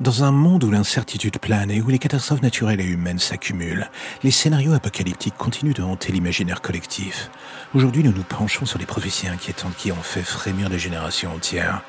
Dans un monde où l'incertitude plane et où les catastrophes naturelles et humaines s'accumulent, les scénarios apocalyptiques continuent de hanter l'imaginaire collectif. Aujourd'hui, nous nous penchons sur les prophéties inquiétantes qui ont fait frémir des générations entières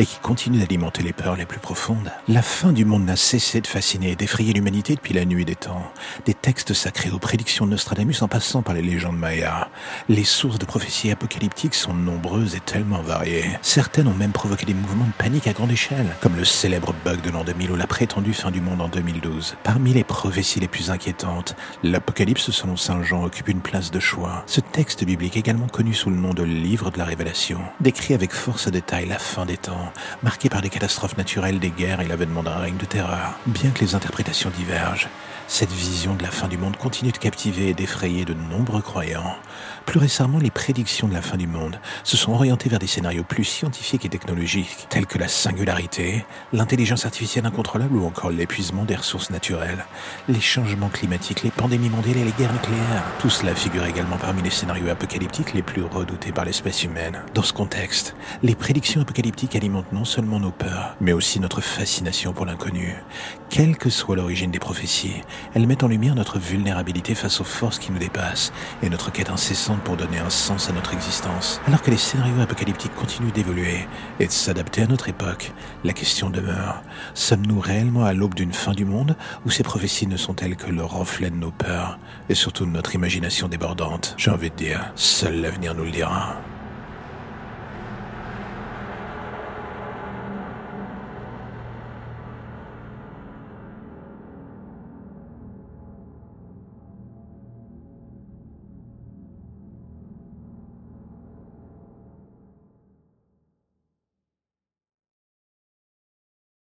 et qui continuent d'alimenter les peurs les plus profondes. La fin du monde n'a cessé de fasciner et d'effrayer l'humanité depuis la nuit des temps. Des textes sacrés aux prédictions de Nostradamus en passant par les légendes mayas. Les sources de prophéties apocalyptiques sont nombreuses et tellement variées. Certaines ont même provoqué des mouvements de panique à grande échelle, comme le célèbre bug de l'an 2000 ou la prétendue fin du monde en 2012. Parmi les prophéties les plus inquiétantes, l'Apocalypse selon Saint Jean occupe une place de choix. Ce texte biblique également connu sous le nom de Livre de la Révélation décrit avec force détail la fin des temps, marquée par des catastrophes naturelles, des guerres et l'avènement d'un règne de terreur. Bien que les interprétations divergent, cette vision de la fin du monde continue de captiver et d'effrayer de nombreux croyants. Plus récemment, les prédictions de la fin du monde se sont orientées vers des scénarios plus scientifiques et technologiques, tels que la singularité, l'intelligence artificielle incontrôlable ou encore l'épuisement des ressources naturelles, les changements climatiques, les pandémies mondiales et les guerres nucléaires. Tout cela figure également parmi les scénarios apocalyptiques les plus redoutés par l'espèce humaine. Dans ce contexte, les prédictions apocalyptiques alimentent non seulement nos peurs, mais aussi notre fascination pour l'inconnu. Quelle que soit l'origine des prophéties, elles mettent en lumière notre vulnérabilité face aux forces qui nous dépassent et notre quête incessante pour donner un sens à notre existence. Alors que les scénarios apocalyptiques continuent d'évoluer et de s'adapter à notre époque, la question demeure. Sommes-nous réellement à l'aube d'une fin du monde ou ces prophéties ne sont-elles que le reflet de nos peurs et surtout de notre imagination débordante? J'ai envie de dire, seul l'avenir nous le dira.